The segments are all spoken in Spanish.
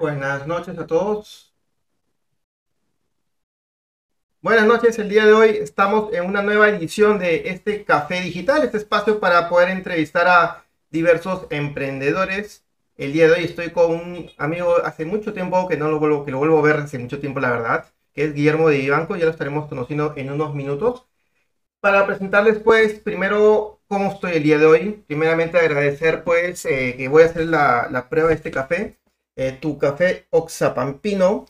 Buenas noches a todos. Buenas noches, el día de hoy estamos en una nueva edición de este Café Digital, este espacio para poder entrevistar a diversos emprendedores. El día de hoy estoy con un amigo hace mucho tiempo que no lo vuelvo, que lo vuelvo a ver hace mucho tiempo, la verdad, que es Guillermo de Ibanco, ya lo estaremos conociendo en unos minutos. Para presentarles, pues, primero cómo estoy el día de hoy. Primeramente agradecer, pues, eh, que voy a hacer la, la prueba de este café. Eh, tu café Oxapampino,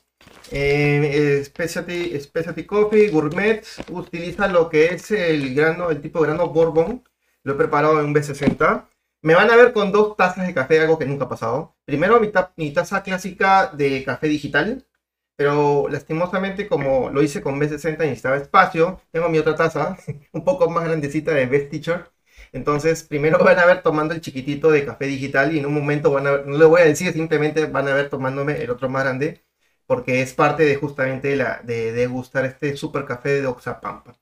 eh, specialty, specialty Coffee Gourmet, utiliza lo que es el grano, el tipo de grano Bourbon. Lo he preparado en un B60. Me van a ver con dos tazas de café, algo que nunca ha pasado. Primero mi, ta- mi taza clásica de café digital, pero lastimosamente como lo hice con B60 y necesitaba espacio, tengo mi otra taza, un poco más grandecita de Best Teacher. Entonces, primero van a ver tomando el chiquitito de café digital y en un momento van a ver, no le voy a decir, simplemente van a ver tomándome el otro más grande, porque es parte de justamente la, de, gustar este super café de Oxapampa.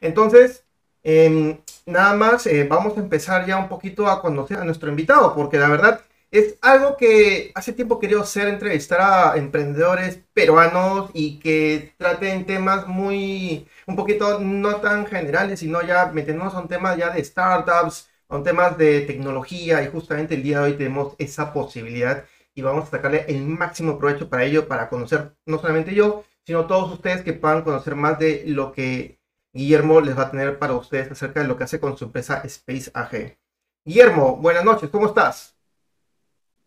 Entonces, em, nada más, eh, vamos a empezar ya un poquito a conocer a nuestro invitado, porque la verdad es algo que hace tiempo quería hacer, entrevistar a emprendedores peruanos y que traten temas muy, un poquito no tan generales, sino ya metiéndonos a un tema ya de startups, a un temas de tecnología y justamente el día de hoy tenemos esa posibilidad y vamos a sacarle el máximo provecho para ello, para conocer no solamente yo, sino todos ustedes que puedan conocer más de lo que Guillermo les va a tener para ustedes acerca de lo que hace con su empresa Space AG. Guillermo, buenas noches, ¿cómo estás?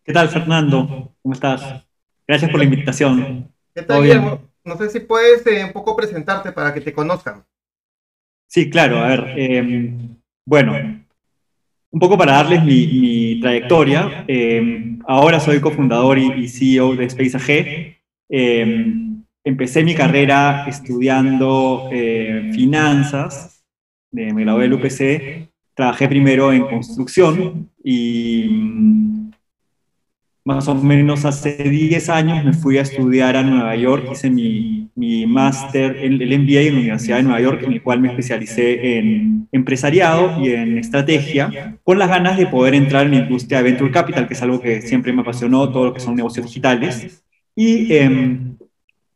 ¿Qué tal, Fernando? ¿Cómo estás? Gracias por la invitación. ¿Qué tal, Todo bien. Guillermo? No sé si puedes eh, un poco presentarte para que te conozcan. Sí, claro, a ver. eh, bueno, un poco para darles mi, mi trayectoria. eh, ahora soy cofundador y, y CEO de Space AG. Eh, empecé mi carrera estudiando eh, finanzas. de- me gradué del UPC. Trabajé primero en construcción y mm, más o menos hace 10 años me fui a estudiar a Nueva York, hice mi, mi máster, el, el MBA en la Universidad de Nueva York, en el cual me especialicé en empresariado y en estrategia, con las ganas de poder entrar en la industria de Venture Capital, que es algo que siempre me apasionó, todo lo que son negocios digitales. Y em,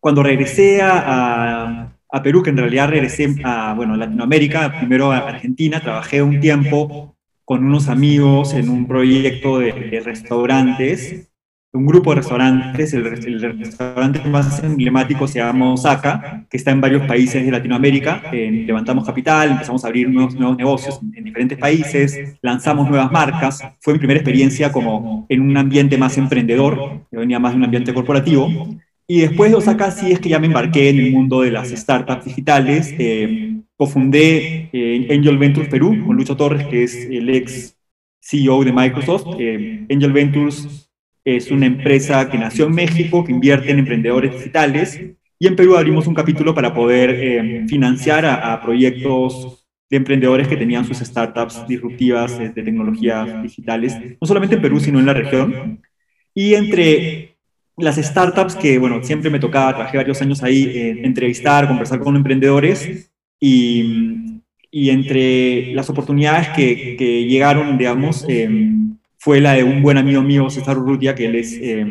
cuando regresé a, a- a Perú, que en realidad regresé a, bueno, Latinoamérica, primero a Argentina, trabajé un tiempo con unos amigos en un proyecto de, de restaurantes, un grupo de restaurantes, el, el restaurante más emblemático se llama Osaka, que está en varios países de Latinoamérica. Eh, levantamos capital, empezamos a abrir nuevos, nuevos negocios en, en diferentes países, lanzamos nuevas marcas. Fue mi primera experiencia como en un ambiente más emprendedor, yo venía más de un ambiente corporativo. Y después de Osaka sí es que ya me embarqué en el mundo de las startups digitales. Eh, cofundé eh, Angel Ventures Perú con Lucho Torres, que es el ex CEO de Microsoft. Eh, Angel Ventures es una empresa que nació en México, que invierte en emprendedores digitales. Y en Perú abrimos un capítulo para poder eh, financiar a, proyectos de emprendedores que tenían sus startups disruptivas eh, de tecnologías digitales, no solamente en Perú, sino en la región. Y entre las startups que, bueno, siempre me tocaba, trabajé varios años ahí, eh, entrevistar, conversar con emprendedores y, y entre las oportunidades que, que llegaron, digamos, eh, fue la de un buen amigo mío, César Urrutia, que él es eh,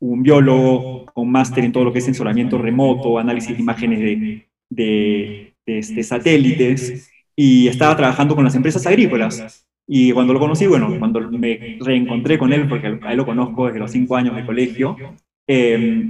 un biólogo con máster en todo lo que es sensoramiento remoto, análisis de imágenes de, de, de, este, satélites, y estaba trabajando con las empresas agrícolas. Y cuando lo conocí, bueno, cuando me reencontré con él, porque a él lo conozco desde los cinco años de colegio, eh,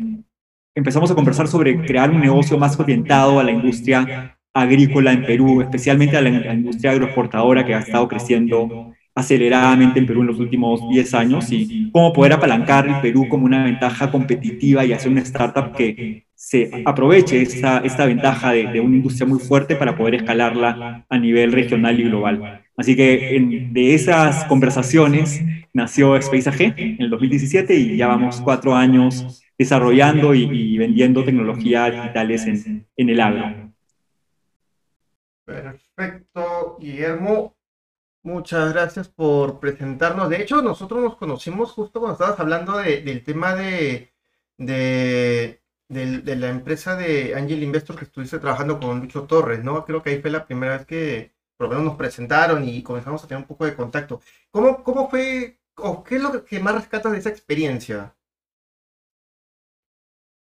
empezamos a conversar sobre crear un negocio más orientado a la industria agrícola en Perú, especialmente a la, industria agroexportadora que ha estado creciendo aceleradamente en Perú en los últimos 10 años y cómo poder apalancar el Perú como una ventaja competitiva y hacer una startup que se aproveche esta, esta ventaja de, de, una industria muy fuerte para poder escalarla a nivel regional y global. Así que en, de esas conversaciones nació Space AG en el 2017 y ya vamos cuatro años desarrollando y, y vendiendo tecnologías digitales en, en el agro. Perfecto, Guillermo. Muchas gracias por presentarnos. De hecho, nosotros nos conocimos justo cuando estabas hablando de, del tema de, de, la empresa de Angel Investor que estuviste trabajando con Lucho Torres, ¿no? Creo que ahí fue la primera vez que por lo menos nos presentaron y comenzamos a tener un poco de contacto. ¿Cómo, cómo fue, o qué es lo que más rescatas de esa experiencia?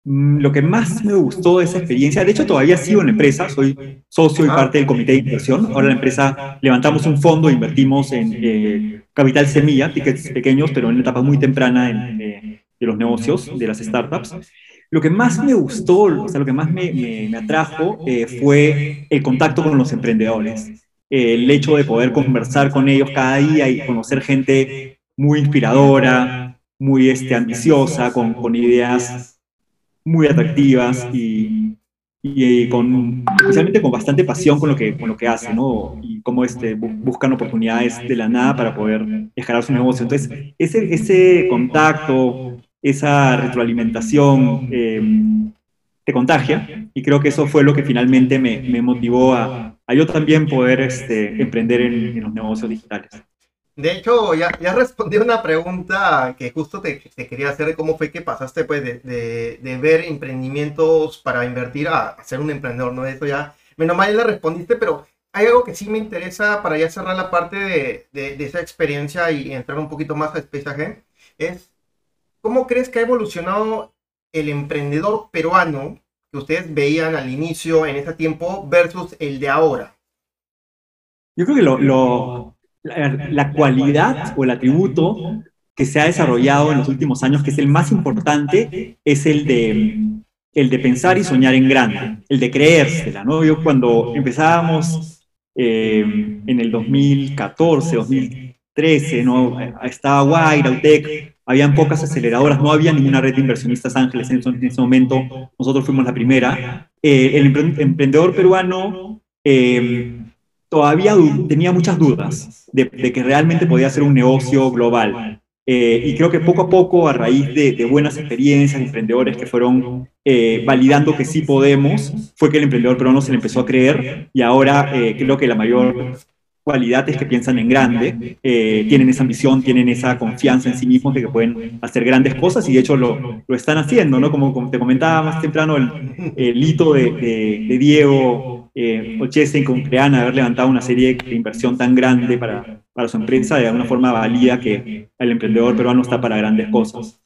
Mm, lo que más me gustó de esa experiencia, de hecho todavía sigo en la empresa, soy socio y parte del comité de inversión. Ahora la empresa levantamos un fondo, invertimos en eh, capital semilla, tickets pequeños, pero en una etapa muy temprana de los negocios, de las startups. Lo que más me gustó, o sea, lo que más me, me, atrajo eh, fue el contacto con los emprendedores. el hecho de poder conversar con ellos cada día y conocer gente muy inspiradora, muy este, ambiciosa, con, con ideas muy atractivas y, y, con, especialmente con bastante pasión con lo que, con lo que hacen, ¿no? Y cómo este, buscan oportunidades de la nada para poder escalar su negocio. Entonces, ese, ese contacto, esa retroalimentación eh, te contagia y creo que eso fue lo que finalmente me, me motivó a, a, yo también poder este, emprender en, los negocios digitales. De hecho, ya, ya respondí una pregunta que justo te, quería hacer de cómo fue que pasaste pues, de, de, ver emprendimientos para invertir a, a, ser un emprendedor, ¿no? Eso ya, menos mal ya respondiste, pero hay algo que sí me interesa para ya cerrar la parte de, de esa experiencia y entrar un poquito más a Space es ¿Cómo crees que ha evolucionado el emprendedor peruano que ustedes veían al inicio en ese tiempo versus el de ahora? Yo creo que lo, la, cualidad o el atributo que se ha desarrollado en los últimos años, que es el más importante, es el de, el de pensar y soñar en grande, el de creérsela. ¿no? Yo cuando empezábamos eh, en el 2014, 2013, ¿no? estaba Guaira, UTEC, habían pocas aceleradoras, no había ninguna red de inversionistas ángeles en, ese momento, nosotros fuimos la primera. Eh, el emprendedor peruano eh, todavía tenía muchas dudas de, que realmente podía ser un negocio global. Eh, y creo que poco a poco, a raíz de, buenas experiencias de emprendedores que fueron validando que sí podemos, fue que el emprendedor peruano se le empezó a creer y ahora creo que la mayor cualidades que piensan en grande, eh, tienen esa ambición, tienen esa confianza en sí mismos de que pueden hacer grandes cosas y de hecho lo, lo están haciendo, ¿no? Como, te comentaba más temprano, el, el hito de, de, Diego eh, Ochesen con Creana, haber levantado una serie de inversión tan grande para, para su empresa, de alguna forma valía que el emprendedor peruano está para grandes cosas.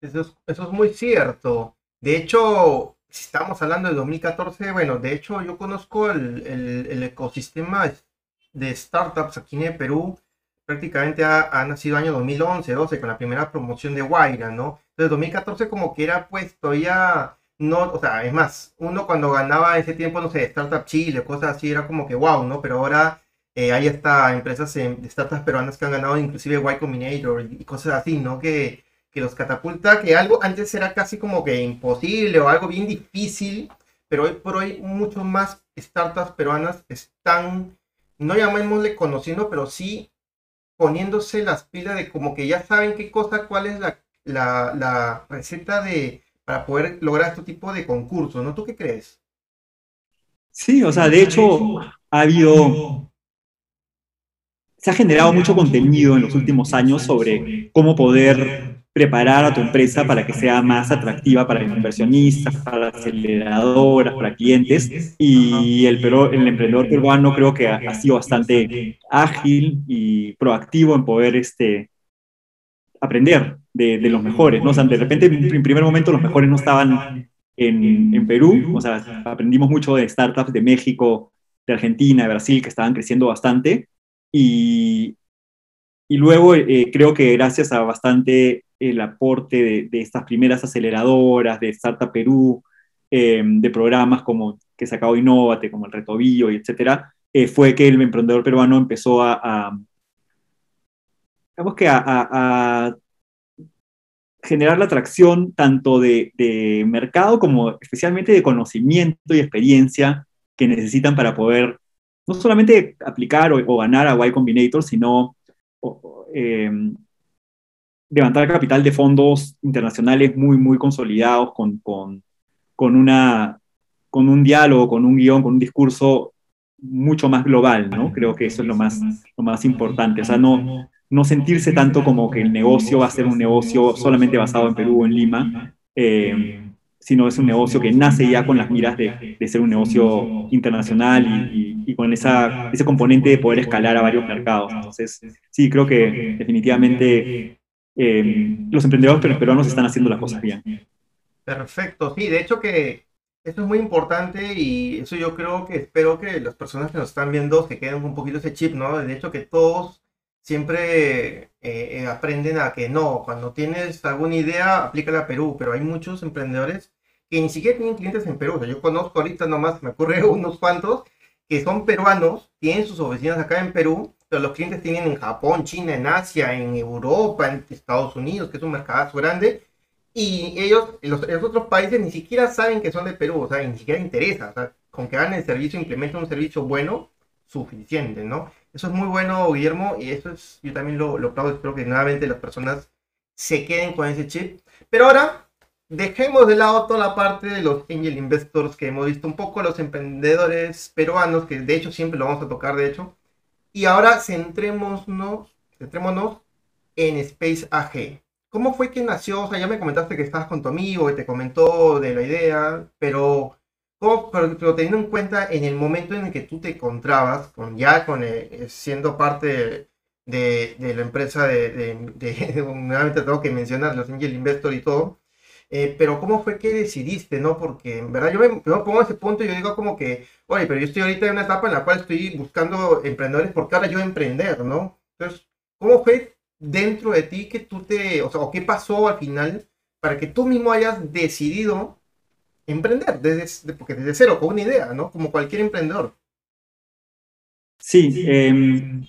Eso es, eso es muy cierto. De hecho, si estamos hablando de 2014, bueno, de hecho yo conozco el, el, ecosistema de startups aquí en el Perú prácticamente ha, nacido año 2011, 12 con la primera promoción de Guaira, ¿no? Entonces 2014 como que era pues todavía no, o sea, es más, uno cuando ganaba ese tiempo, no sé, Startup Chile, cosas así, era como que wow, ¿no? Pero ahora eh, hay hasta empresas de startups peruanas que han ganado inclusive Y Combinator y cosas así, ¿no? Que, que los catapulta, que algo antes era casi como que imposible o algo bien difícil, pero hoy por hoy mucho más startups peruanas están no llamémosle conociendo, pero sí poniéndose las pilas de como que ya saben qué cosa, cuál es la, la, receta de, para poder lograr este tipo de concursos, ¿no? ¿Tú qué crees? Sí, o sea, de hecho, ha habido, se ha generado mucho contenido en los últimos años sobre cómo poder preparar a tu empresa para que sea más atractiva para inversionistas, para aceleradoras, para clientes. Y el, el emprendedor peruano creo que ha, sido bastante ágil y proactivo en poder este, aprender de, los mejores. ¿no? O sea, de repente, en primer momento, los mejores no estaban en, en Perú. O sea, aprendimos mucho de startups de México, de Argentina, de Brasil, que estaban creciendo bastante. Y, y luego eh, creo que gracias a bastante el aporte de, estas primeras aceleradoras, de Startup Perú, eh, de programas como que sacado Innovate, como el Retobillo, y etcétera, eh, fue que el emprendedor peruano empezó a, digamos que a, generar la atracción tanto de, mercado como especialmente de conocimiento y experiencia que necesitan para poder no solamente aplicar o, ganar a Y Combinator, sino eh, levantar capital de fondos internacionales muy, muy consolidados con, con, con, una, con un diálogo, con un guion, con un discurso mucho más global, ¿no? Creo que eso es lo más, lo más importante. O sea, no, no sentirse tanto como que el negocio va a ser un negocio solamente basado en Perú o en Lima, eh, sino es un negocio que nace ya con las miras de, de ser un negocio internacional y, y, con esa, ese componente de poder escalar a varios mercados. Entonces, sí, creo que definitivamente eh, los emprendedores peruanos están haciendo las cosas bien. Perfecto, sí, de hecho que eso es muy importante y eso yo creo que espero que las personas que nos están viendo se queden un poquito ese chip, ¿no? De hecho que todos siempre eh, eh, aprenden a que no, cuando tienes alguna idea, aplícala a Perú, pero hay muchos emprendedores que ni siquiera tienen clientes en Perú. O sea, yo conozco ahorita nomás, me ocurre unos cuantos que son peruanos, tienen sus oficinas acá en Perú, pero los clientes tienen en Japón, China, en Asia, en Europa, en Estados Unidos, que es un mercado grande, y ellos, los, los otros países ni siquiera saben que son de Perú, o sea, ni siquiera interesa, o sea, con que hagan el servicio, implementen un servicio bueno, suficiente, ¿no? Eso es muy bueno, Guillermo, y eso es, yo también lo, lo aplaudo, espero que nuevamente las personas se queden con ese chip. Pero ahora, dejemos de lado toda la parte de los angel investors que hemos visto un poco, los emprendedores peruanos, que de hecho siempre lo vamos a tocar, de hecho. Y ahora centrémonos, centrémonos en Space AG. ¿Cómo fue que nació? O sea, ya me comentaste que estabas con tu amigo y te comentó de la idea, pero pero, teniendo en cuenta en el momento en el que tú te encontrabas, con, ya con, eh, siendo parte de, la empresa de, de, nuevamente tengo que mencionar los Angel Investor y todo, eh, pero ¿cómo fue que decidiste, no? Porque en verdad yo me, pongo a ese punto y yo digo como que, oye, pero yo estoy ahorita en una etapa en la cual estoy buscando emprendedores porque ahora yo emprender, ¿no? Entonces, ¿cómo fue dentro de ti que tú te, o sea, o qué pasó al final para que tú mismo hayas decidido emprender, desde, porque desde cero, con una idea, ¿no? Como cualquier emprendedor. Sí, em,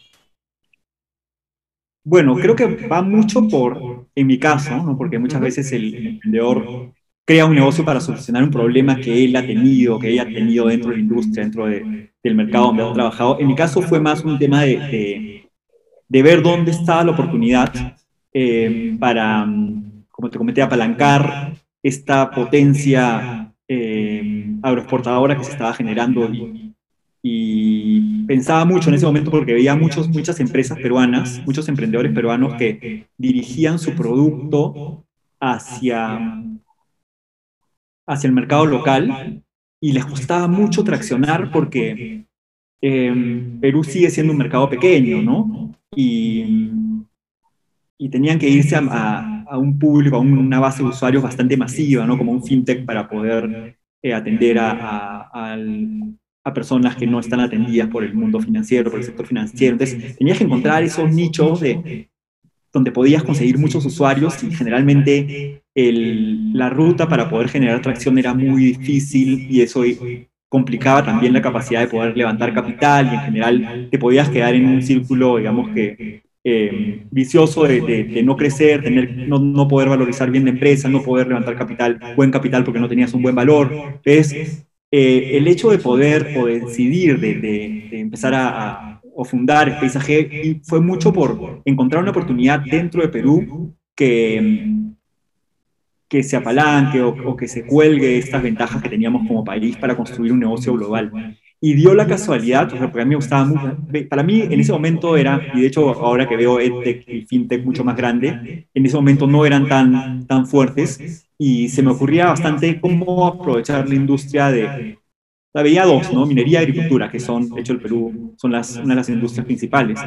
bueno, creo que va mucho por, en mi caso, ¿no? porque muchas veces el, emprendedor crea un negocio para solucionar un problema que él ha tenido, que ella ha tenido dentro de la industria, dentro del mercado donde ha trabajado. En mi caso fue más un tema de, de, ver dónde estaba la oportunidad eh, para, como te comenté, apalancar esta potencia eh, agroexportadora que se estaba generando y, pensaba mucho en ese momento porque veía muchos, muchas empresas peruanas, muchos emprendedores peruanos que dirigían su producto hacia, hacia el mercado local y les costaba mucho traccionar porque em, Perú sigue siendo un mercado pequeño, ¿no? Y, y tenían que irse a a un público, a una base de usuarios bastante masiva, ¿no? Como un fintech para poder eh, atender a, a, personas que no están atendidas por el mundo financiero, por el sector financiero. Entonces, tenías que encontrar esos nichos de, donde podías conseguir muchos usuarios y generalmente la ruta para poder generar tracción era muy difícil y eso complicaba también la capacidad de poder levantar capital y en general te podías quedar en un círculo, digamos que eh, vicioso de, no crecer, tener, no, no, poder valorizar bien la empresa, no poder levantar capital, buen capital porque no tenías un buen valor. Es eh, el hecho de poder o de decidir de, empezar a, o fundar paisaje fue mucho por encontrar una oportunidad dentro de Perú que, que se apalanque o, o que se cuelgue estas ventajas que teníamos como país para construir un negocio global. Y dio la casualidad, porque a mí me gustaba mucho, para mí en ese momento era, y de hecho ahora que veo EdTech y FinTech mucho más grande, en ese momento no eran tan, tan fuertes y se me ocurría bastante cómo aprovechar la industria de, la veía dos, ¿no? Minería y agricultura, que son, de hecho el Perú, son las, una de las industrias principales.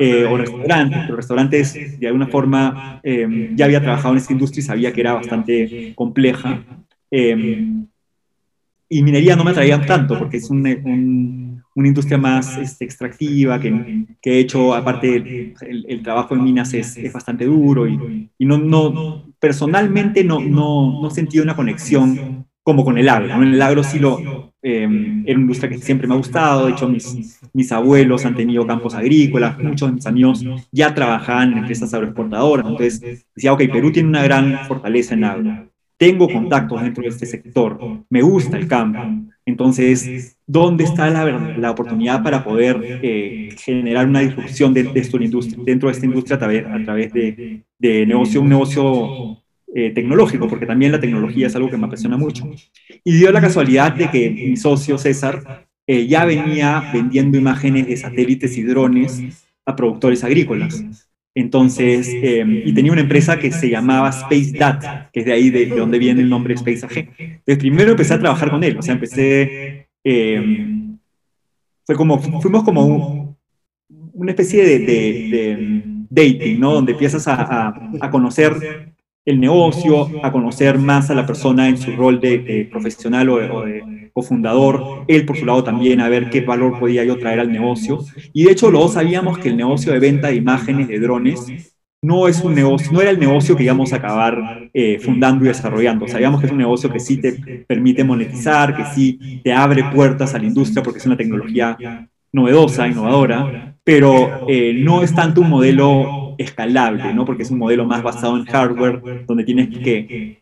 Eh, o restaurantes, pero restaurantes de alguna forma eh, ya había trabajado en esta industria y sabía que era bastante compleja. Eh, y minería no me atraía tanto porque es una industria más este, extractiva, que, que, de hecho, aparte, el, trabajo en minas es, es bastante duro y, y, no, no, personalmente no, no, no sentí una conexión como con el agro. El agro sí lo, eh, era una industria que siempre me ha gustado, de hecho mis, mis abuelos han tenido campos agrícolas, muchos de mis amigos ya trabajaban en empresas agroexportadoras, entonces decía, ok, Perú tiene una gran fortaleza en agro tengo contactos dentro de este sector, me gusta el campo. Entonces, ¿dónde está la, la oportunidad para poder eh, generar una disrupción de, de dentro de esta industria a través, a través de, de negocio, un negocio eh, tecnológico? Porque también la tecnología es algo que me apasiona mucho. Y dio la casualidad de que mi socio César eh, ya venía vendiendo imágenes de satélites y drones a productores agrícolas. Entonces, em, y tenía una empresa que se llamaba Space Dat, que es de ahí de, donde viene el nombre Space AG. Entonces, primero empecé a trabajar con él, o sea, empecé, em, fue como, fuimos como una especie de, dating, ¿no? Donde empiezas a, a, conocer el negocio, a conocer más a la persona en su rol de, profesional o de, cofundador, él por su lado también a ver qué valor podía yo traer al negocio. Y de hecho, los sabíamos que el negocio de venta de imágenes de drones no es un negocio, no era el negocio que íbamos a acabar eh, fundando y desarrollando. Sabíamos que es un negocio que sí te permite monetizar, que sí te abre puertas a la industria porque es una tecnología novedosa, innovadora, pero eh, no es tanto un modelo escalable, ¿no? porque es un modelo más basado en hardware, donde tienes que,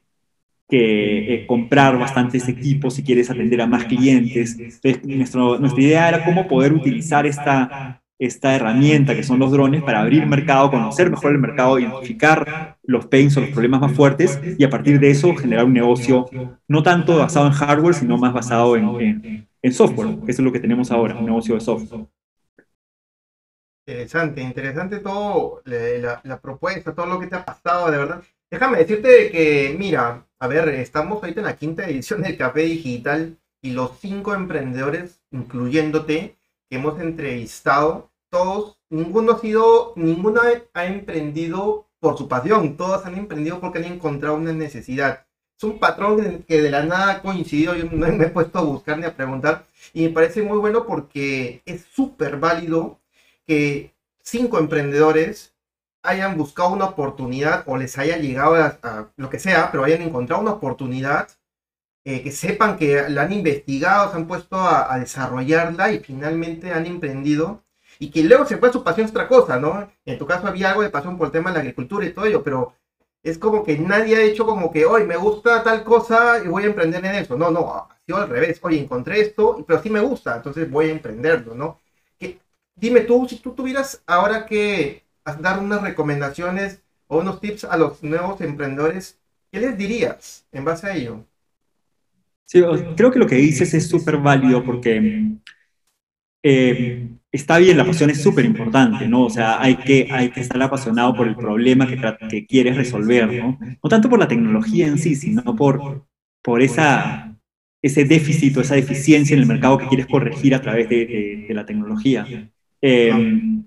que eh, comprar bastantes equipos si quieres atender a más clientes. Entonces, nuestra idea era cómo poder utilizar esta, esta herramienta que son los drones para abrir mercado, conocer mejor el mercado, identificar los pains o los problemas más fuertes y a partir de eso generar un negocio no tanto basado en hardware, sino más basado en, en software, que es lo que tenemos ahora, un negocio de software. Interesante, interesante todo, la, propuesta, todo lo que te ha pasado, de verdad. Déjame decirte que, mira, a ver, estamos ahorita en la quinta edición del Café Digital y los cinco emprendedores, incluyéndote, que hemos entrevistado, todos, ninguno ha sido, ninguno ha emprendido por su pasión, todos han emprendido porque han encontrado una necesidad. Es un patrón que de la nada ha coincidido, yo no me he puesto a buscar ni a preguntar, y me parece muy bueno porque es súper válido que cinco emprendedores hayan buscado una oportunidad o les haya llegado a, lo que sea, pero hayan encontrado una oportunidad, eh, que sepan que la han investigado, se han puesto a, desarrollarla y finalmente han emprendido y que luego se fue su pasión otra cosa, ¿no? En tu caso había algo de pasión por el tema de la agricultura y todo ello, pero es como que nadie ha hecho como que, hoy me gusta tal cosa y voy a emprender en eso. No, no, ha sido al revés. Oye, encontré esto, pero sí me gusta, entonces voy a emprenderlo, ¿no? Dime tú, si tú tuvieras ahora que dar unas recomendaciones o unos tips a los nuevos emprendedores, ¿qué les dirías en base a ello? Sí, creo que lo que dices es súper válido porque eh, está bien, la pasión es súper importante, ¿no? O sea, hay que, hay que estar apasionado por el problema que, que quieres resolver, ¿no? No tanto por la tecnología en sí, sino por, por esa, ese déficit o esa deficiencia en el mercado que quieres corregir a través de, de la tecnología. Em,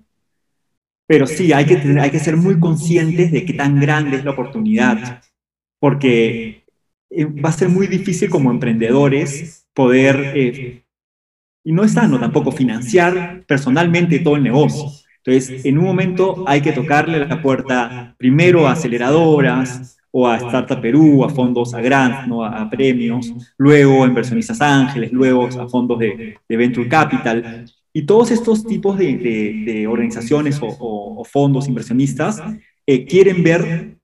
pero sí, hay que, hay que ser muy conscientes de qué tan grande es la oportunidad, porque eh, va a ser muy difícil como emprendedores poder, eh, y no es sano tampoco, financiar personalmente todo el negocio. Entonces, en un momento hay que tocarle la puerta primero a aceleradoras o a Startup Perú, a fondos a grants, ¿no? a, premios, luego a inversionistas ángeles, luego a fondos de, de Venture Capital. Y todos estos tipos de, organizaciones o, fondos inversionistas eh, quieren ver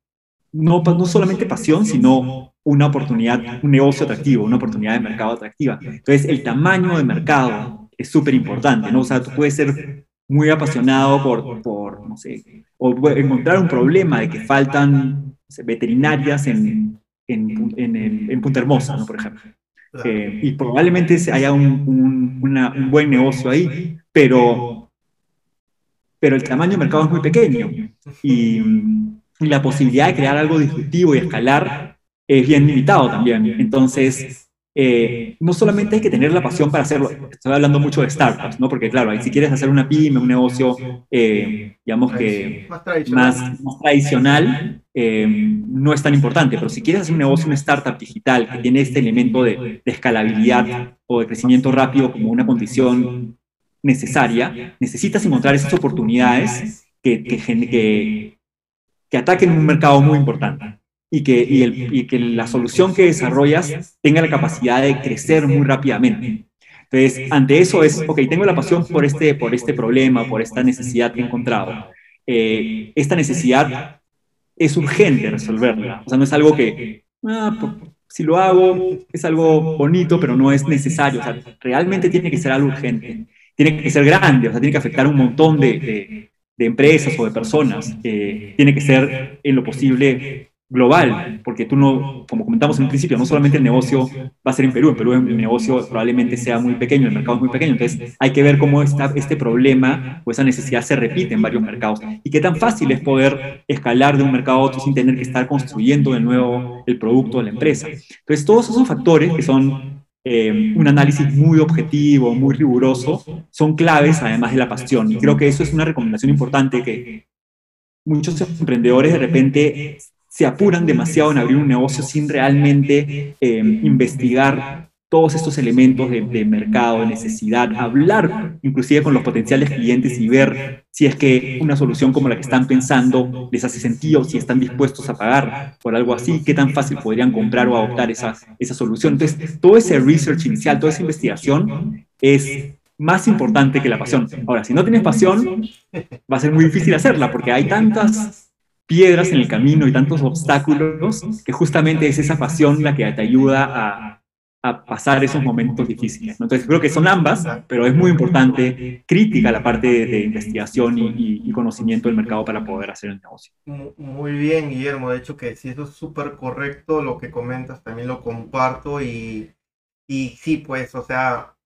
no, no solamente pasión, sino una oportunidad, un negocio atractivo, una oportunidad de mercado atractiva. Entonces, el tamaño de mercado es súper importante, ¿no? O sea, tú puedes ser muy apasionado por, por, no sé, o encontrar un problema de que faltan veterinarias en, en, en, en Punta Hermosa, ¿no? Por ejemplo. Eh, y probablemente haya un, buen negocio ahí, pero, pero el tamaño del mercado es muy pequeño y, y la posibilidad de crear algo disruptivo y escalar es bien limitado también. Entonces, eh, no solamente hay que tener la pasión para hacerlo, estoy hablando mucho de startups, ¿no? Porque claro, si quieres hacer una pyme, un negocio, eh, digamos que más tradicional, eh, no es tan importante, pero si quieres hacer un negocio, una startup digital que tiene este elemento de, escalabilidad o de crecimiento rápido como una condición necesaria, necesitas encontrar esas oportunidades que, que, que ataquen un mercado muy importante y que, y, el, y que la solución que desarrollas tenga la capacidad de crecer muy rápidamente. Entonces, ante eso es, ok, tengo la pasión por este, por este problema, por esta necesidad que he encontrado. Eh, esta necesidad es urgente resolverla. O sea, no es algo que, ah, si lo hago, es algo bonito, pero no es necesario. O sea, realmente tiene que ser algo urgente. Tiene que ser grande, o sea, tiene que afectar a un montón de, de, de empresas o de personas. Eh, tiene que ser, en lo posible, global, porque tú no, como comentamos en un principio, no solamente el negocio va a ser en Perú, en Perú el negocio probablemente sea muy pequeño, el mercado es muy pequeño, entonces hay que ver cómo está este problema o esa necesidad se repite en varios mercados. Y qué tan fácil es poder escalar de un mercado a otro sin tener que estar construyendo de nuevo el producto de la empresa. Entonces todos esos factores que son eh, un análisis muy objetivo, muy riguroso, son claves además de la pasión. Y creo que eso es una recomendación importante que muchos emprendedores de repente se apuran demasiado en abrir un negocio sin realmente eh, investigar todos estos elementos de, mercado, de necesidad, hablar inclusive con los potenciales clientes y ver si es que una solución como la que están pensando les hace sentido, si están dispuestos a pagar por algo así, qué tan fácil podrían comprar o adoptar esa, esa solución. Entonces, todo ese research inicial, toda esa investigación es más importante que la pasión. Ahora, si no tienes pasión, va a ser muy difícil hacerla porque hay tantas piedras en el camino y tantos obstáculos que justamente es esa pasión la que te ayuda a a pasar esos momentos difíciles. Entonces creo que son ambas, pero es muy importante, crítica la parte de, investigación y, conocimiento del mercado para poder hacer el negocio. Muy bien, Guillermo. De hecho que si eso es súper correcto, lo que comentas también lo comparto y, y sí, pues, o sea,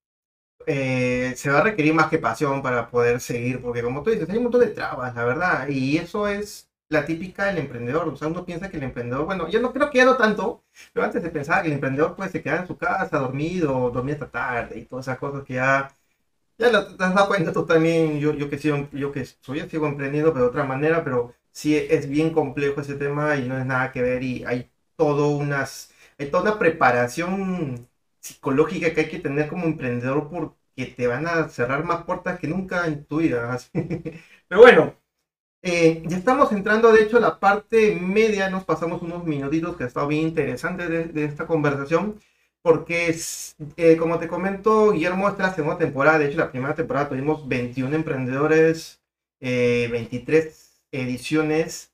eh, se va a requerir más que pasión para poder seguir, porque como tú dices, hay un montón de trabas, la verdad, y eso es la típica del emprendedor. O sea, uno piensa que el emprendedor, bueno, yo no creo que ya no tanto, pero antes se pensaba que el emprendedor pues se quedaba en su casa dormido, dormía hasta tarde y todas esas cosas que ya, ya lo, te has dado cuenta tú también, yo, yo que soy, yo que soy, sigo emprendiendo, pero de otra manera, pero sí es bien complejo ese tema y no es nada que ver y hay todo unas, hay toda una preparación psicológica que hay que tener como emprendedor porque te van a cerrar más puertas que nunca en tu vida. Pero bueno, eh, ya estamos entrando, de hecho, a la parte media, nos pasamos unos minutitos que ha estado bien interesante de, esta conversación, porque es, eh, como te comento, Guillermo, esta es la segunda temporada, de hecho, la primera temporada tuvimos 21 emprendedores, 23 eh, ediciones,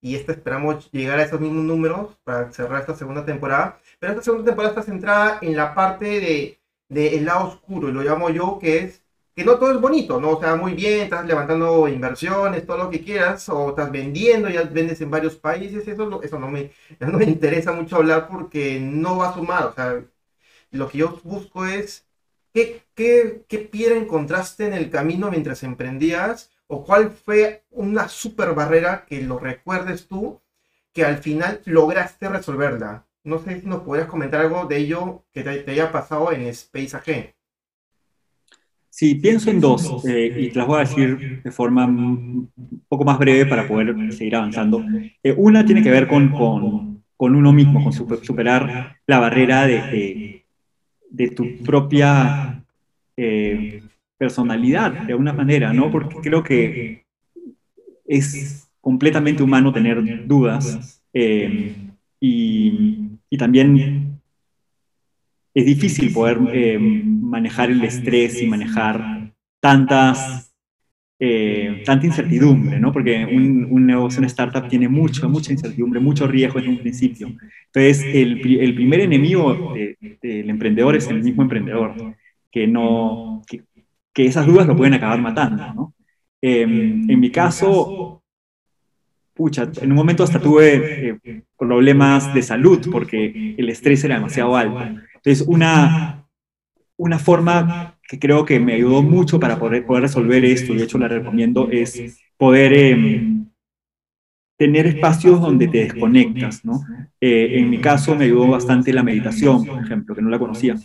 y esta esperamos llegar a esos mismos números para cerrar esta segunda temporada, pero esta segunda temporada está centrada en la parte de, de el lado oscuro, y lo llamo yo, que es que no todo es bonito, ¿no? O sea, muy bien, estás levantando inversiones, todo lo que quieras, o estás vendiendo, ya vendes en varios países, eso, eso no, me, no me interesa mucho hablar porque no va a sumar, o sea, lo que yo busco es qué, qué, qué piedra encontraste en el camino mientras emprendías, o cuál fue una super barrera que lo recuerdes tú, que al final lograste resolverla. No sé si nos podrías comentar algo de ello que te, te haya pasado en Space AG. Sí, pienso en dos eh, y te las voy a decir de forma un poco más breve para poder seguir avanzando. Eh, una tiene que ver con, con, con, uno mismo, con superar la barrera de, de, tu propia eh, personalidad, de alguna manera, ¿no? Porque creo que es completamente humano tener dudas y, y también es difícil poder eh, manejar el estrés y manejar tantas, eh, tanta incertidumbre, ¿no? Porque un, un, negocio, una startup tiene mucho, mucha incertidumbre, mucho riesgo en un principio. Entonces, el, el primer enemigo del emprendedor es el mismo emprendedor, que, no, que, esas dudas lo pueden acabar matando, ¿no? Em, en mi caso, pucha, en un momento hasta tuve eh, problemas de salud porque el estrés era demasiado alto. Entonces, una, una forma que creo que me ayudó mucho para poder, poder resolver esto, y de hecho la recomiendo, es poder em, tener espacios donde te desconectas, ¿no? Eh, en mi caso me ayudó bastante la meditación, por ejemplo, que no la conocía.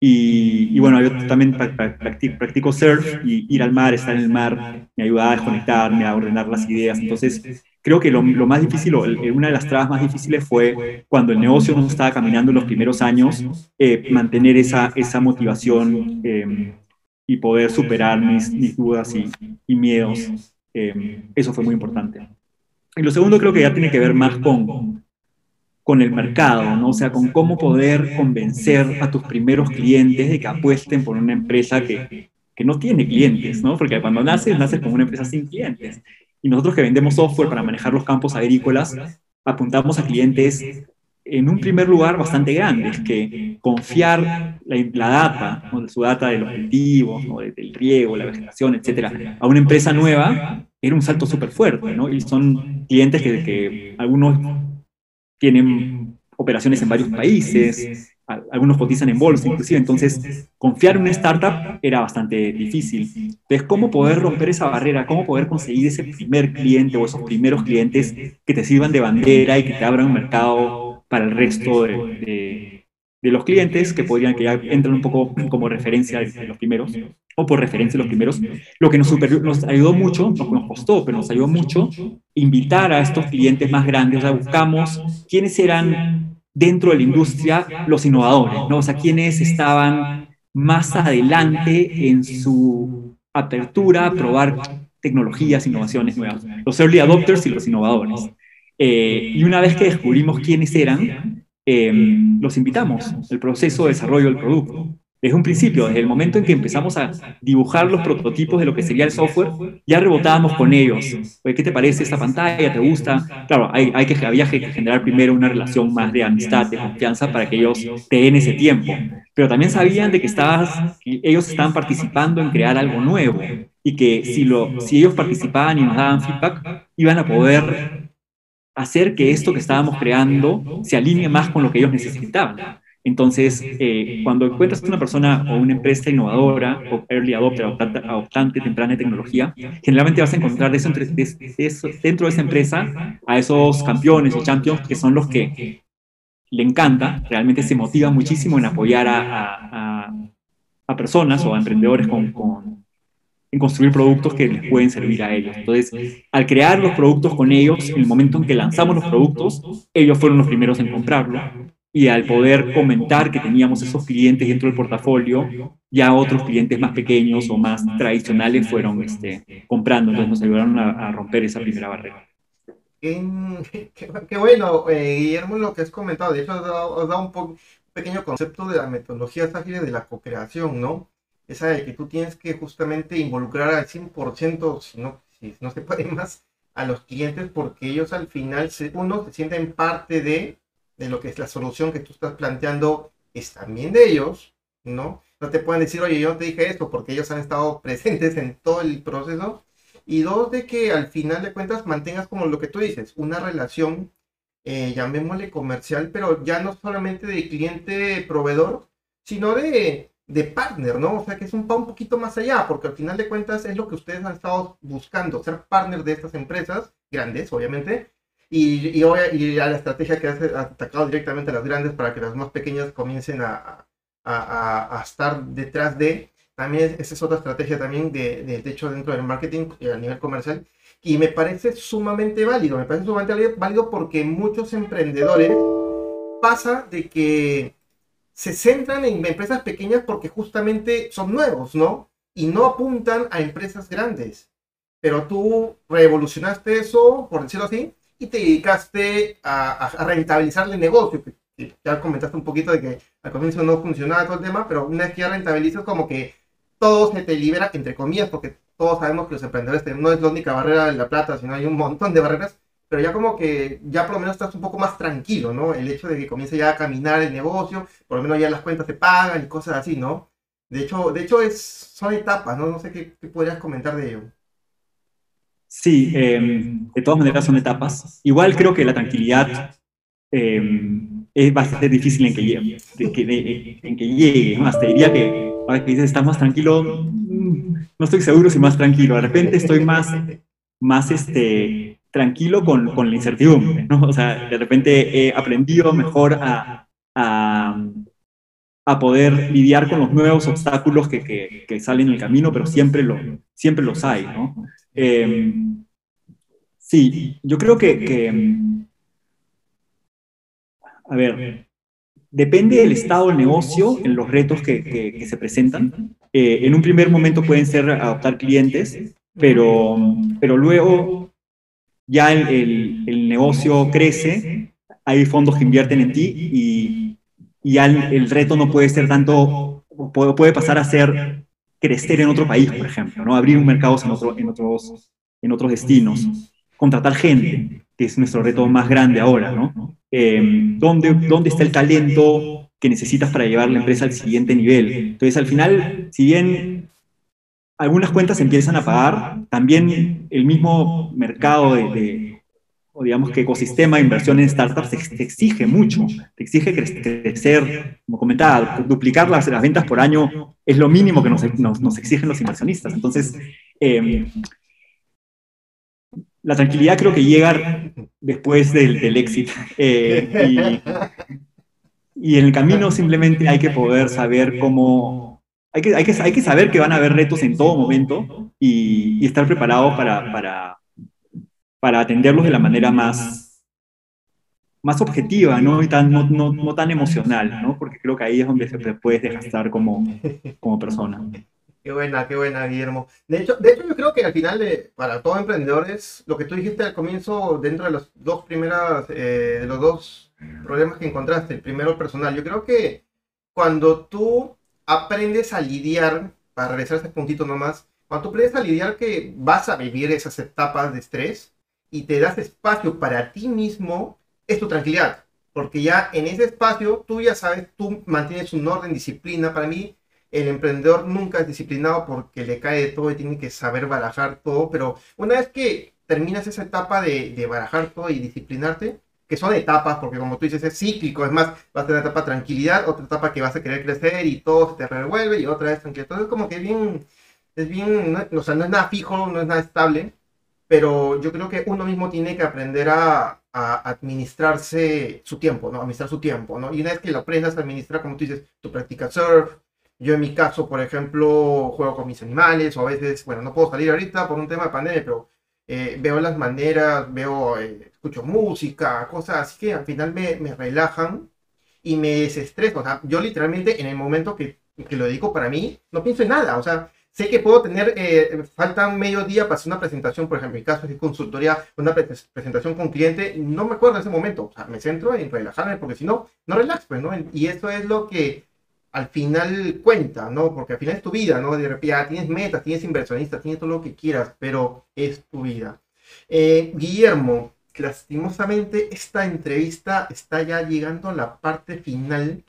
Y, bueno, yo también practico, practico, surf y ir al mar, estar en el mar, me ayuda a desconectarme, a ordenar las ideas. Entonces, creo que lo, más difícil, una de las trabas más difíciles fue cuando el negocio no estaba caminando en los primeros años, eh, mantener esa, esa motivación em, y poder superar mis, mis dudas y, y miedos. Em, eso fue muy importante. Y lo segundo creo que ya tiene que ver más con, con el mercado, ¿no? O sea, con cómo poder convencer a tus primeros clientes de que apuesten por una empresa que, que no tiene clientes, ¿no? Porque cuando naces, naces como una empresa sin clientes. Y nosotros que vendemos software para manejar los campos agrícolas, apuntamos a clientes en un primer lugar bastante grandes, que confiar la, data, su data de los cultivos, del riego, la vegetación, etcétera, a una empresa nueva, era un salto súper fuerte, ¿no? Y son clientes que algunos tienen operaciones en varios países, algunos cotizan en bolsa inclusive, entonces confiar en una startup era bastante difícil. Entonces, ¿cómo poder romper esa barrera? ¿Cómo poder conseguir ese primer cliente o esos primeros clientes que te sirvan de bandera y que te abran un mercado para el resto de, de los clientes, que podrían que ya entran un poco como referencia de los primeros, o por referencia de los primeros, lo que nos, nos ayudó mucho, nos, nos costó, pero nos ayudó mucho invitar a estos clientes más grandes, o sea, buscamos quiénes eran dentro de la industria los innovadores, ¿no? O sea, quiénes estaban más adelante en su apertura a probar tecnologías, innovaciones nuevas, los early adopters y los innovadores. Eh, y una vez que descubrimos quiénes eran, eh, los invitamos al proceso de desarrollo del producto. Desde un principio, desde el momento en que empezamos a dibujar los prototipos de lo que sería el software, ya rebotábamos con ellos. ¿qué te parece esta pantalla? ¿Te gusta? Claro, hay, hay que, había que generar primero una relación más de amistad, de confianza, para que ellos te den ese tiempo. Pero también sabían de que, estabas, ellos estaban participando en crear algo nuevo y que si, lo, si ellos participaban y nos daban feedback, iban a poder hacer que esto que estábamos creando se alinee más con lo que ellos necesitaban. Entonces, eh, cuando encuentras una persona o una empresa innovadora o early adopter, adoptante temprana de tecnología, generalmente vas a encontrar dentro de esa empresa a esos campeones o champions que son los que le encanta, realmente se motiva muchísimo en apoyar a, a, personas o a emprendedores con, con, en construir productos que les pueden servir a ellos. Entonces, al crear los productos con ellos, en el momento en que lanzamos los productos, ellos fueron los primeros en comprarlo y al poder comentar que teníamos esos clientes dentro del portafolio, ya otros clientes más pequeños o más tradicionales fueron este, comprando, entonces nos ayudaron a, romper esa primera barrera. Qué, bueno, eh, Guillermo, lo que has comentado. De hecho, has dado, un, pequeño concepto de la metodología ágiles de la co-creación, ¿no? Esa de que tú tienes que justamente involucrar al 100%, si no, si no se puede más, a los clientes porque ellos al final, uno, se sienten parte de de lo que es la solución que tú estás planteando es también de ellos, ¿no? No te pueden decir, oye, yo te dije esto porque ellos han estado presentes en todo el proceso. Y dos, de que al final de cuentas mantengas como lo que tú dices, una relación, eh, llamémosle comercial, pero ya no solamente de cliente-proveedor, sino de, de partner, ¿no? O sea, que es un, un poquito más allá, porque al final de cuentas es lo que ustedes han estado buscando, ser partner de estas empresas grandes, obviamente, y, y, y a la estrategia que has atacado directamente a las grandes para que las más pequeñas comiencen a, a, a estar detrás de. También esa es otra estrategia también de, de, hecho dentro del marketing y a nivel comercial. Y me parece sumamente válido, me parece sumamente válido porque muchos emprendedores pasa de que se centran en empresas pequeñas porque justamente son nuevos, ¿no? Y no apuntan a empresas grandes. Pero tú revolucionaste eso, por decirlo así, y te dedicaste a, rentabilizar el negocio. Que, ya comentaste un poquito de que al comienzo no funcionaba todo el tema, pero una vez que ya rentabilizas, como que todo se te libera, entre comillas, porque todos sabemos que los emprendedores no es la única barrera de la plata, sino hay un montón de barreras, pero ya como que ya por lo menos estás un poco más tranquilo, ¿no? El hecho de que comience ya a caminar el negocio, por lo menos ya las cuentas se pagan y cosas así, ¿no? De hecho, de hecho es, son etapas, ¿no? No sé qué, qué podrías comentar de ello. Sí, em, de todas maneras son etapas. Igual creo que la tranquilidad em, es bastante difícil en que llegue. en que llegue. Más te diría que que dices, estás más tranquilo, mm, no estoy seguro si más tranquilo. De repente estoy más, más este, tranquilo con, con la incertidumbre. ¿no? O sea, de repente he aprendido mejor a, a, a poder lidiar con los nuevos obstáculos que, que, que, salen en el camino, pero siempre, lo, siempre los hay. ¿no? Em, sí, yo creo que, em, a ver, depende del estado del negocio en los retos que, se presentan. Eh, en un primer momento pueden ser adoptar clientes, pero, pero luego ya el, el, negocio crece, hay fondos que invierten en ti y, y ya el, reto no puede ser tanto, puede pasar a ser crecer en otro país, por ejemplo, ¿no? abrir un mercado en, otro, en, otros, en otros destinos, contratar gente, que es nuestro reto más grande ahora, ¿no? Eh, ¿dónde, ¿Dónde está el talento que necesitas para llevar la empresa al siguiente nivel? Entonces, al final, si bien algunas cuentas empiezan a pagar, también el mismo mercado de digamos que ecosistema de inversión en startups te, exige mucho, te exige crecer, como comentaba, duplicar las, las, ventas por año es lo mínimo que nos, nos, exigen los inversionistas. Entonces, em, la tranquilidad creo que llega después del, del éxito. Eh, y en el camino simplemente hay que poder saber cómo, hay que, hay que, hay que saber que van a haber retos en todo momento y, estar preparados para, para, para atenderlos de la manera más, más objetiva, ¿no? Y tan, no, no, no, tan emocional, ¿no? Porque creo que ahí es donde se puedes desgastar como, como persona. Qué buena, qué buena, Guillermo. De hecho, de hecho yo creo que al final, para todos emprendedores, lo que tú dijiste al comienzo, dentro de los dos primeras, eh, de los dos problemas que encontraste, el primero personal, yo creo que cuando tú aprendes a lidiar, para regresar a ese puntito nomás, cuando tú aprendes a lidiar que vas a vivir esas etapas de estrés y te das espacio para ti mismo, es tu tranquilidad. Porque ya en ese espacio tú ya sabes, tú mantienes un orden, disciplina. Para mí, el emprendedor nunca es disciplinado porque le cae de todo y tiene que saber barajar todo. Pero una vez que terminas esa etapa de, de barajar todo y disciplinarte, que son etapas, porque como tú dices, es cíclico, es más, vas a tener una etapa de tranquilidad, otra etapa que vas a querer crecer y todo se te revuelve y otra vez tranquilidad. Entonces, como que bien, es bien, o sea, no es nada fijo, no es nada estable, pero yo creo que uno mismo tiene que aprender a, a administrarse su tiempo, ¿no? Administrar su tiempo, ¿no? Y una vez que lo aprendas a administrar, como tú dices, tu práctica surf, yo en mi caso, por ejemplo, juego con mis animales, o a veces, bueno, no puedo salir ahorita por un tema de pandemia, pero eh, veo las maneras, veo, eh, escucho música, cosas así que al final me, me relajan y me desestreso. O sea, yo literalmente en el momento que, que, lo dedico para mí, no pienso en nada. O sea, sé que puedo tener, eh, falta medio día para hacer una presentación, por ejemplo, en mi caso es consultoría, una presentación con cliente, no me acuerdo en ese momento. O sea, me centro en relajarme porque si no, no relax, pues, ¿no? Y eso es lo que al final cuenta, ¿no? Porque al final es tu vida, ¿no? De repente ya tienes metas, tienes inversionistas, tienes todo lo que quieras, pero es tu vida. Eh, Guillermo, lastimosamente esta entrevista está ya llegando a la parte final.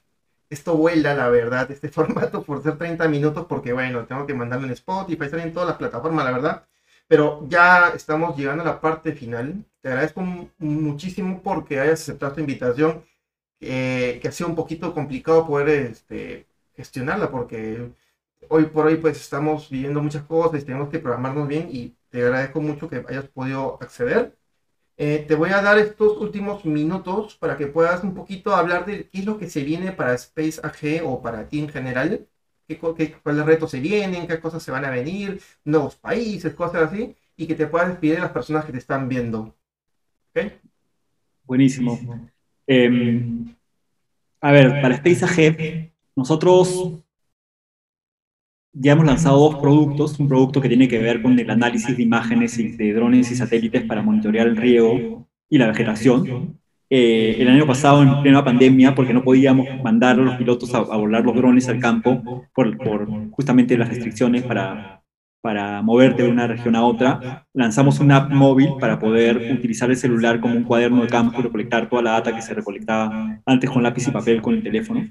Esto vuela, la verdad, este formato por ser 30 minutos, porque bueno, tengo que mandarlo en Spotify, estar en todas las plataformas, la verdad. Pero ya estamos llegando a la parte final. Te agradezco muchísimo porque hayas aceptado esta invitación que ha sido un poquito complicado poder este, gestionarla porque hoy por hoy pues estamos viviendo muchas cosas y tenemos que programarnos bien y te agradezco mucho que hayas podido acceder. Eh, te voy a dar estos últimos minutos para que puedas un poquito hablar de qué es lo que se viene para Space AG o para ti en general, qué, qué, cuáles retos se vienen, qué cosas se van a venir, nuevos países, cosas así, y que te puedas despedir de las personas que te están viendo. ¿Okay? Buenísimo. Em, a ver, para Space AG, nosotros ya hemos lanzado dos productos, un producto que tiene que ver con el análisis de imágenes de drones y satélites para monitorear el riego y la vegetación. Eh, el año pasado, en plena pandemia, porque no podíamos mandar a los pilotos a, volar los drones al campo por, por justamente las restricciones para, para moverte de una región a otra, lanzamos una app móvil para poder utilizar el celular como un cuaderno de campo y recolectar toda la data que se recolectaba antes con lápiz y papel con el teléfono.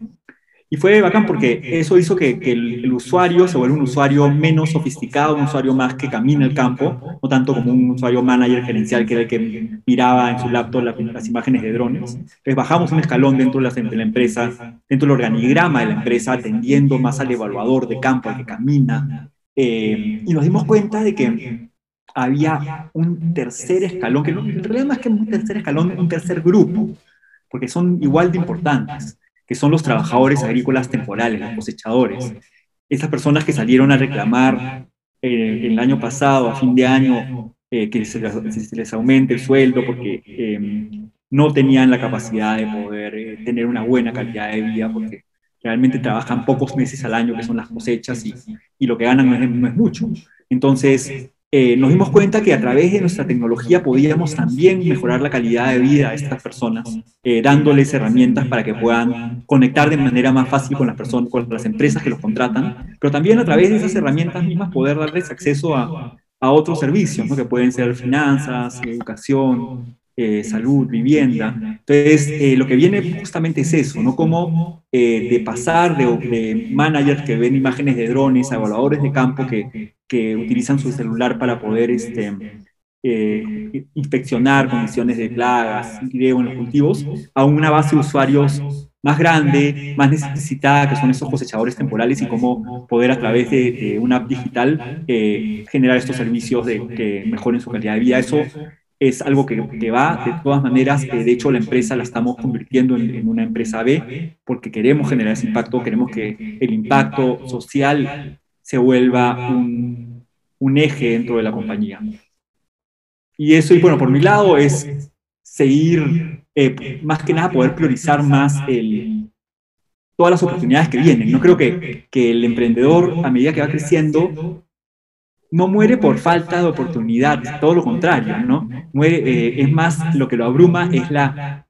Y fue bacán porque eso hizo que, el, usuario se vuelva un usuario menos sofisticado, un usuario más que camina el campo, no tanto como un usuario manager gerencial que era el que miraba en su laptop las, imágenes de drones. Entonces bajamos un escalón dentro de la, de la, empresa, dentro del organigrama de la empresa, atendiendo más al evaluador de campo, al que camina, eh, y nos dimos cuenta de que había un tercer escalón, que no, en realidad más que un tercer escalón, un tercer grupo, porque son igual de importantes, que son los trabajadores agrícolas temporales, los cosechadores. Esas personas que salieron a reclamar eh, el año pasado, a fin de año, eh, que se les, aumente el sueldo porque no tenían la capacidad de poder tener una buena calidad de vida, porque realmente trabajan pocos meses al año, que son las cosechas, y, y lo que ganan no es, no es mucho. Entonces, eh, nos dimos cuenta que a través de nuestra tecnología podíamos también mejorar la calidad de vida de estas personas, eh, dándoles herramientas para que puedan conectar de manera más fácil con las personas, con las empresas que los contratan, pero también a través de esas herramientas mismas poder darles acceso a, a otros servicios, ¿no? que pueden ser finanzas, educación, eh, salud, vivienda. Entonces, eh, lo que viene justamente es eso, ¿no? Como eh, de pasar de, managers que ven imágenes de drones a evaluadores de campo que, que utilizan su celular para poder este, inspeccionar condiciones de plagas y en los cultivos, a una base de usuarios más grande, más necesitada, que son esos cosechadores temporales y cómo poder a través de, una app digital generar estos servicios de, que mejoren su calidad de vida. Eso es algo que, que va de todas maneras. de hecho, la empresa la estamos convirtiendo en, una empresa B porque queremos generar ese impacto, queremos que el impacto social se vuelva un, un eje dentro de la compañía. Y eso, y bueno, por mi lado es seguir, eh, más que nada, poder priorizar más el, todas las oportunidades que vienen. No creo que, que el emprendedor, a medida que va creciendo, no muere por falta de oportunidades, todo lo contrario, ¿no? Muere, eh, es más, lo que lo abruma es la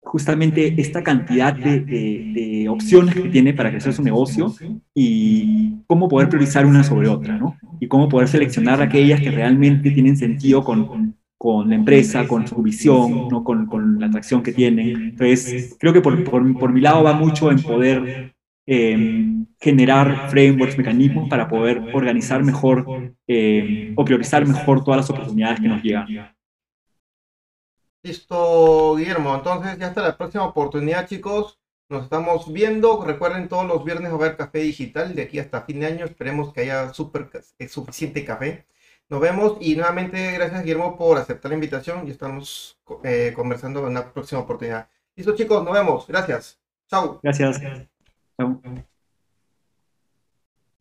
justamente esta cantidad de, de, opciones que tiene para crecer su negocio y cómo poder priorizar una sobre otra, ¿no? Y cómo poder seleccionar aquellas que realmente tienen sentido con, con la empresa, con su visión, ¿no? con, la atracción que tienen. Entonces, creo que por, por mi lado va mucho en poder eh, generar frameworks, mecanismos para poder organizar mejor eh, o priorizar mejor todas las oportunidades que nos llegan. Listo, Guillermo. Entonces, ya hasta la próxima oportunidad, chicos. Nos estamos viendo. Recuerden, todos los viernes va a haber café digital de aquí hasta fin de año. Esperemos que haya super, eh, suficiente café. Nos vemos y nuevamente gracias, Guillermo, por aceptar la invitación y estamos conversando en una próxima oportunidad. Listo, chicos. Nos vemos. Gracias. Chao. Gracias. Então,